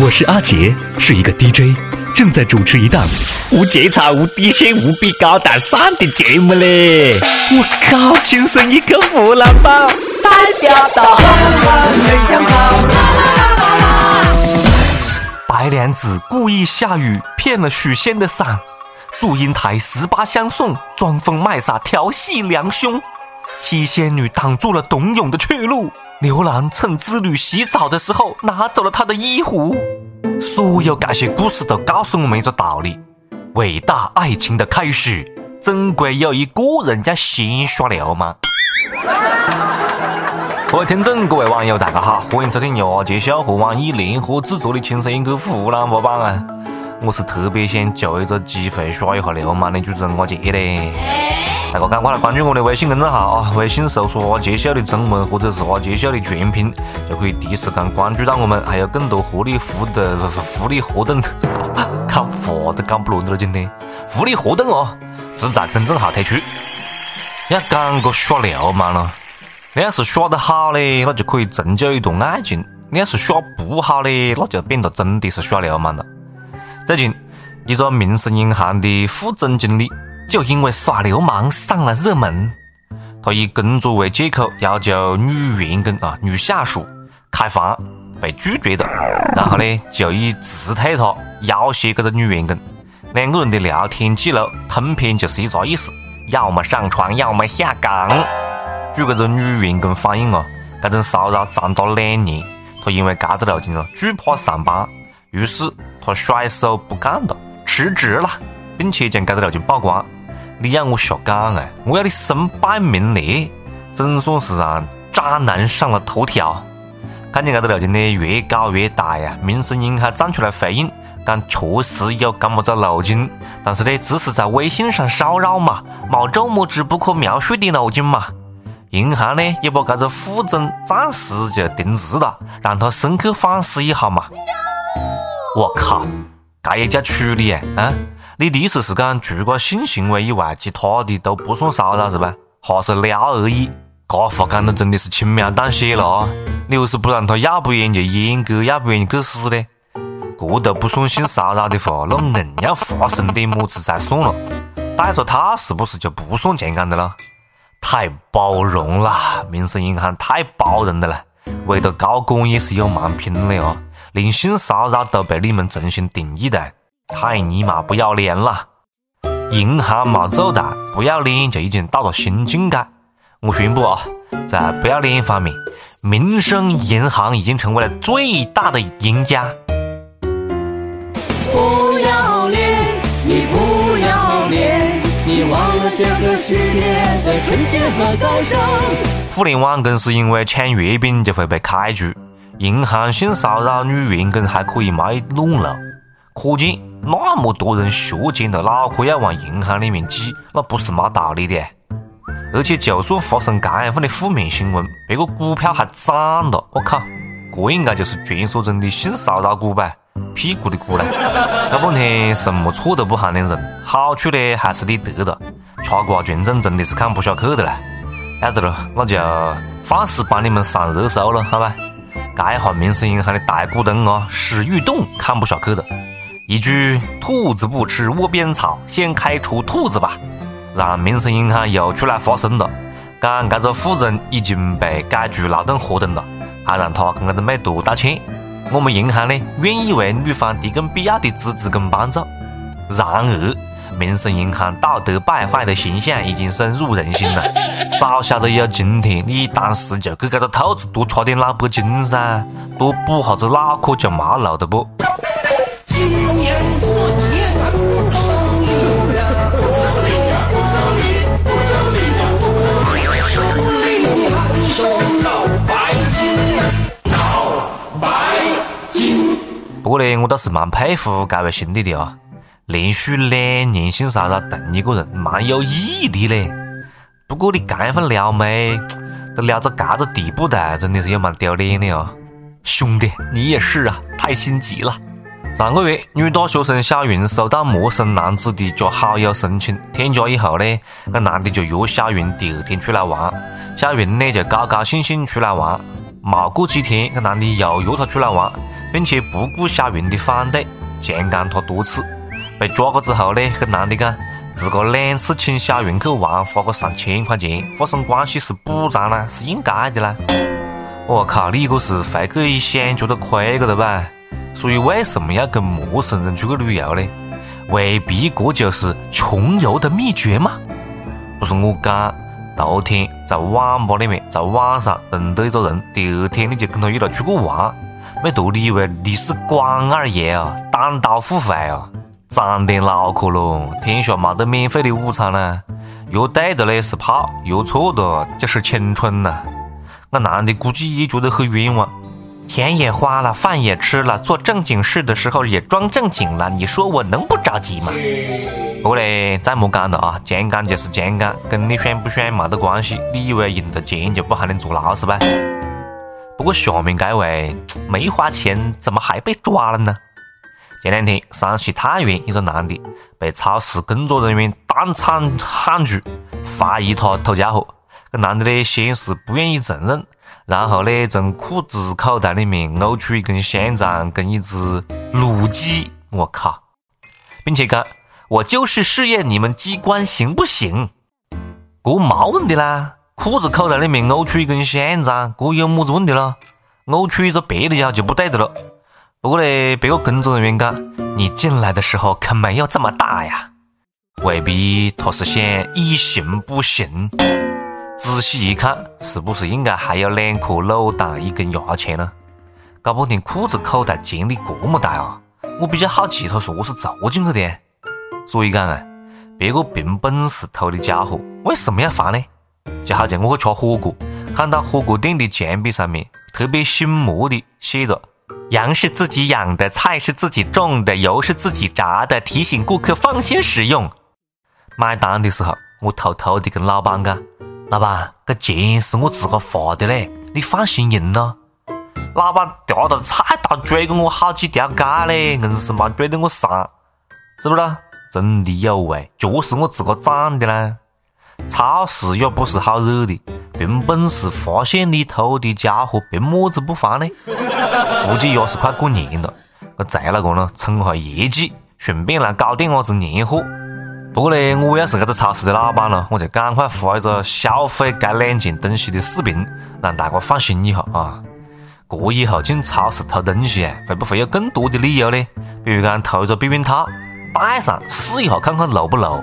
我是阿杰，是一个 DJ，正在主持一档无节操、无底线、无比高大上的节目嘞！我靠，亲生一个湖南宝，代表到没想到。白娘子故意下雨骗了许仙的伞，祝英台十八相送，装疯卖傻调戏良兄，七仙女挡住了董永的去路。牛郎趁织女洗澡的时候拿走了她的衣服。所有这些故事都告诉我们一个道理：伟大爱情的开始，总归有一个人要先耍流氓。各位听众，各位网友，大家好，欢迎收听由阿杰笑和网易联合制作的《亲生一个湖南话版》啊！我是特别想就一个机会耍一下流氓的主持人阿杰嘞。大家赶快来关注我的微信公众号啊！微信搜索“阿杰秀”的中文或者是“阿杰秀”的全拼，就可以第一时间关注到我们，还有更多福利活动、福利活动。看话都讲不落了，今天福利活动哦，只在公众号推出。要讲个耍流氓了，你要是耍得好嘞，那就可以成就一段爱情；你要是耍不好嘞，那就变得真的是耍流氓了。最近，一个民生银行的副总经理。就因为耍流氓上了热门，他以工作为借口要求女员工啊、女下属开房，被拒绝的。然后呢，就以辞退他要挟这个女员工。两个人的聊天记录通篇就是一个意思：要么上床，要么下岗。据这个女员工反映啊，这种骚扰长达两年，他因为这个路径啊，惧怕上班，于是他甩手不干了，辞职了，并且将这个路径曝光。你要我瞎讲啊？我要你身败名裂，总算是让渣男上了头条。看见这个路径呢越搞越大呀！民生银行站出来回应，讲确实有这么个路径，但是呢只是在微信上骚扰嘛，没这么之不可描述的路径嘛。银行呢也把这个副总暂时就停职了，让他深刻反思一下嘛。我靠，这也叫处理啊？啊？你的意思是讲，除了性行为以外，其他的都不算骚扰是吧？哈是撩而已。这话讲的真的是轻描淡写了啊！你又是不让他要不然就阉割，要不然就去死呢？这都不算性骚扰的话，那硬要发生点么子才算了？戴着套是不是就不算强奸的了？太包容了，民生银行太包容的了。为了高管也是有蛮拼的啊，连性骚扰都被你们重新定义了。太尼玛不要脸了！银行没做大不要脸，就已经到了新境界。我宣布啊，在不要脸方面，民生银行已经成为了最大的赢家。不要脸，你不要脸，你忘了这个世界的纯洁和高尚。互联网公司因为抢月饼就会被开除，银行性骚扰女员工还可以卖暖炉，可见。那么多人学尖了脑壳要往银行里面挤，那不是没道理的。而且就算发生这样份的负面新闻，别个股票还涨了，我靠，这应该就是传说中的性骚扰股吧？屁股的股呢？搞半天什么错都不喊的人，好处呢还是你得了，吃瓜群众真的是看不下去的了。要得了，那就放肆帮你们上热搜了，好吧？这一下民生银行的大股东啊，史玉栋看不下去了。一句“兔子不吃窝边草”，先开除兔子吧，让民生银行又出来发声了，讲这个富人已经被解除劳动合同了，还让他跟这个美图道歉。我们银行呢，愿意为女方提供必要的支持跟帮助。然而，民生银行道德败坏的形象已经深入人心了。早晓得有今天，你当时就给这个兔子多吃点脑白金噻，多补下子脑壳就没路的不？不过呢，我倒是蛮佩服这位兄弟的啊，连续两年性骚扰同一个人，蛮有毅力嘞。不过你这份撩妹 都撩到这个地步的，真的是有蛮丢脸的啊，兄弟，你也是啊，太心急了。上个月，女大学生小云收到陌生男子的加好友申请，添加以后呢，那男的就约小云第二天出来玩。小云呢就高高兴兴出来玩，没过几天，那男的又约她出来玩。并且不顾小云的反对，强奸她多次。被抓过之后呢，跟男的讲，自个两次请小云去玩花个上千块钱，发生关系是补偿啦，是应该的啦。我靠，你这是回去一想觉得亏个的吧？所以为什么要跟陌生人出去旅游呢？未必这就是穷游的秘诀吗？不是我讲，头天在网吧里面，在网上认得一个人，第二天你就跟他一道出去玩，没图你以为你是关二爷啊，单刀赴会啊？长点脑壳咯！天下没得免费的午餐呢。约对的嘞是炮，约错的就是青春呐。那男的估计也觉得很冤枉。钱也花了，饭也吃了，做正经事的时候也装正经了。你说我能不着急吗？不过嘞，再莫讲了啊，强奸就是强奸，跟你爽不爽没得关系。你以为赢得钱就不喊你坐牢是吧？不过下面这位没花钱，怎么还被抓了呢？前两天，山西太原一个男的被超市工作人员当场喊住，怀疑他偷家伙。这男的呢，先是不愿意承认，然后呢，从裤子口袋里面呕出一根香肠跟一只卤鸡。我靠！并且讲，我就是试验你们机关行不行？这没问题啦，裤子口袋里面呕出一根香肠，这有么子问题咯？呕出一个别的家伙就不对的了。不过呢，别个工作人员讲，你进来的时候可没有这么大呀，未必他是想以形补形。仔细一看，是不是应该还有两颗卤蛋、一根牙签呢？搞半天裤子口袋潜力这么大啊！我比较好奇，他是何是做进去的？所以讲啊，别个凭本事偷的家伙，为什么要还呢？就好像我去吃火锅，看到火锅店的墙壁上面特别醒目的写着。羊是自己养的，菜是自己种的，油是自己炸的，提醒顾客放心食用。买单的时候，我偷偷的跟老板讲：“老板，这钱是我自个花的嘞，你放心用咯。”老板夹着菜刀追过我好几条街嘞，硬是没追得我上，是不是？真的有味，脚是我自个长的啦。超市也不是好惹的。凭本事发现你偷的家伙，凭么子不还呢？估计也是快过年了，这贼老倌呢，冲下业绩，顺便来搞点伢子年货。不过呢，我要是这个超市的老板了，我就赶快发一个消费这两件东西的视频，让大家放心一下啊。这以后进超市偷东西啊，会不会有更多的理由呢？比如讲偷一个避孕套，戴上试一下看看漏不漏；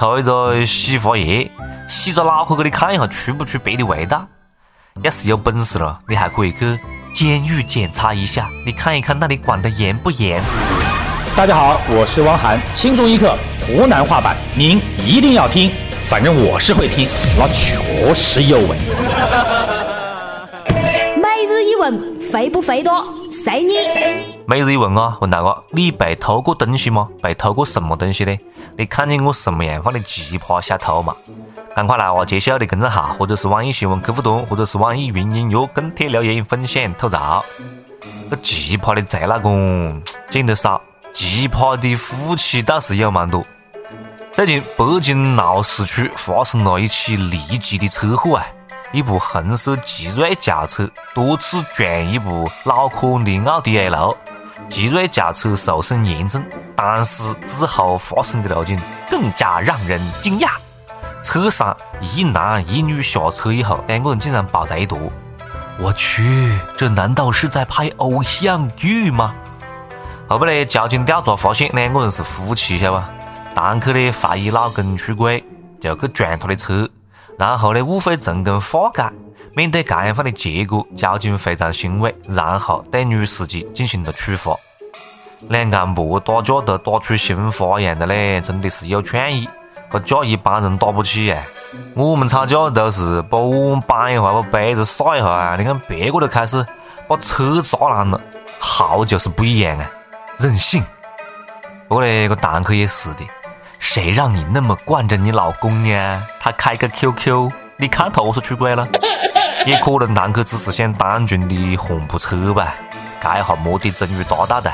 偷一个洗发液。洗着脑壳给你看一下出不出别的味道？要是有本事了，你还可以去监狱检查一下，你看一看那里管得严不严？大家好，我是汪涵，轻松一刻湖南话版，您一定要听，反正我是会听，那确实有味。每日一问，肥不肥多？随你。每日一问啊，问大哥，你被偷过东西吗？被偷过什么东西呢？你看见过什么样放的奇葩小偷吗？赶快来我杰西奥的公众号，或者是网易新闻客户端，或者是网易云音乐跟帖留言分享吐槽。这奇葩的贼老公见得少，奇葩的夫妻倒是有蛮多。最近北京闹市区发生了一起离奇的车祸啊！一部红色奇瑞轿车多次撞一部老款的奥迪 A 六，奇瑞轿车受损严重，但是之后发生的路径更加让人惊讶。车上一男一女下车以后，两个人竟然抱在一坨。我去，这难道是在拍偶像剧吗？后边呢，交警调查发现两个人是夫妻，晓得吧？堂客呢怀疑老公出轨，就去撞他的车，然后呢误会成功化解。面对这样的结果，交警非常欣慰，然后对女司机进行了处罚。两公婆打架都打出新花样的嘞，真的是有创意。这架一般人打不起呀！我们吵架都是把碗搬一下，把杯子撒一下啊！你看别个都开始把车砸烂了，好就是不一样啊，任性。不过呢，个堂客也是的，谁让你那么惯着你老公呢？他开个 QQ，你看他何是出轨了？也可能堂客只是想单纯的换部车吧，这下目的终于达到的。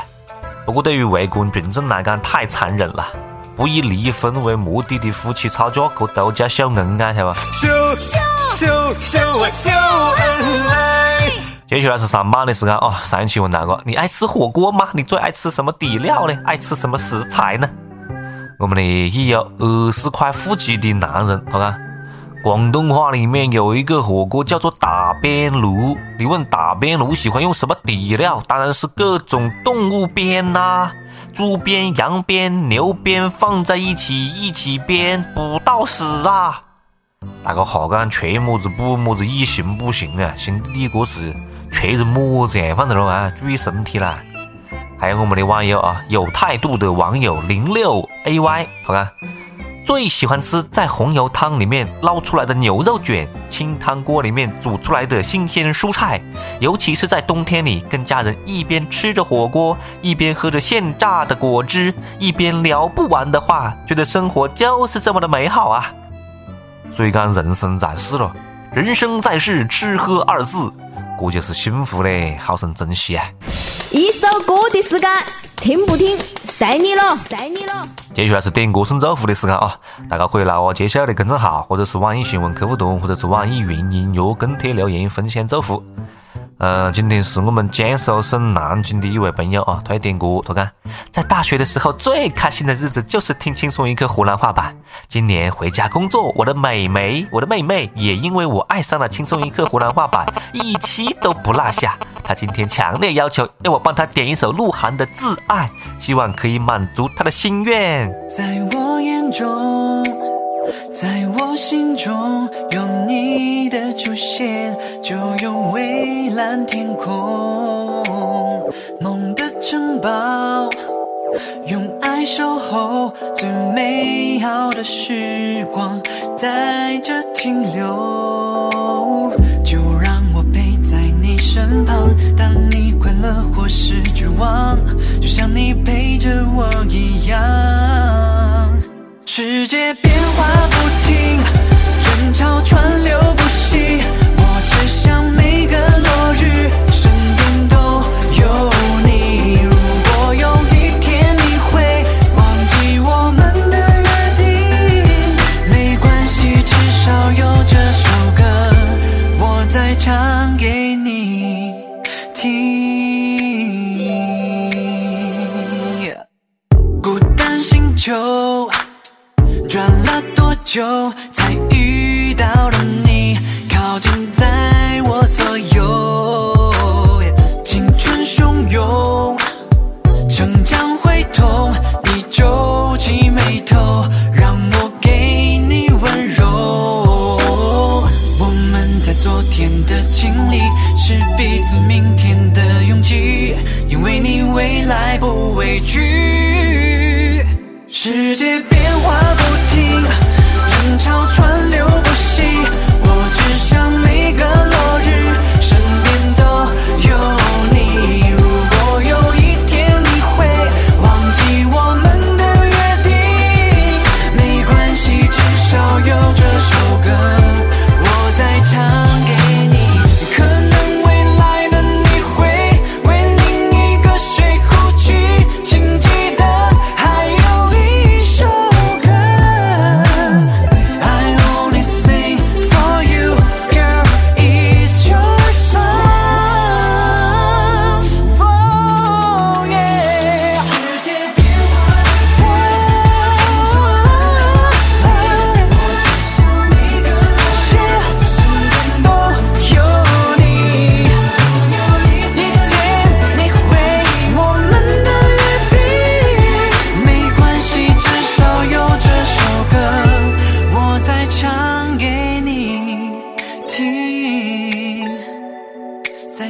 不过对于围观群众来讲，太残忍了。不以离婚为目的的夫妻吵架，可都叫秀恩爱，晓得吧？秀秀秀秀啊秀恩爱，接下来是上班的时间啊！上一期问大哥，你爱吃火锅吗？你最爱吃什么底料呢？爱吃什么食材呢？我们的已有二十块腹肌的男人，他看广东话里面有一个火锅叫做打边炉。你问打边炉喜欢用什么底料？当然是各种动物边呐，猪边、羊边、牛边放在一起一起煸，不到死啊！大哥哈讲缺么子补么子，以行不行啊？兄弟，你这是缺成么子样？反正了啊，注意身体啦！还有我们的网友啊，有态度的网友零六 ay，好看，最喜欢吃在红油汤里面捞出来的牛肉卷，清汤锅里面煮出来的新鲜蔬菜，尤其是在冬天里，跟家人一边吃着火锅，一边喝着现榨的果汁，一边聊不完的话，觉得生活就是这么的美好啊！所以讲，人生在世了，人生在世，吃喝二字，这就是幸福嘞，好生珍惜啊！一首歌的时间，听不听，随你了，随你了。接下来是点歌送祝福的时间啊！大家可以来我接下来的公众号，或者是网易新闻客户端，或者是网易云音乐跟帖留言分享祝福。呃，今天是我们江苏省南京的一位朋友啊，他要点歌，他讲在大学的时候最开心的日子就是听轻松一刻湖南话版。今年回家工作，我的美眉，我的妹妹也因为我爱上了轻松一刻湖南话版，一期都不落下。她今天强烈要求要我帮她点一首鹿晗的《自爱》，希望可以满足她的心愿。在我眼中，在我心中，有你的出现，就有蔚蓝天空。梦的城堡，用爱守候，最美好的时光在这停留。就让我陪在你身旁，当你快乐或是绝望，就像你陪着我一样。世界变化不停，人潮川流就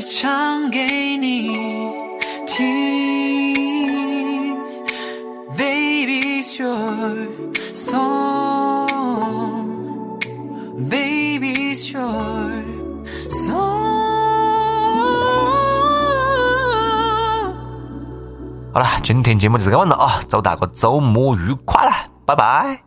唱给你听。Baby, it's your song. Baby, it's your song. 好了，今天节目就这个样了啊！祝大家周末愉快啦，拜拜。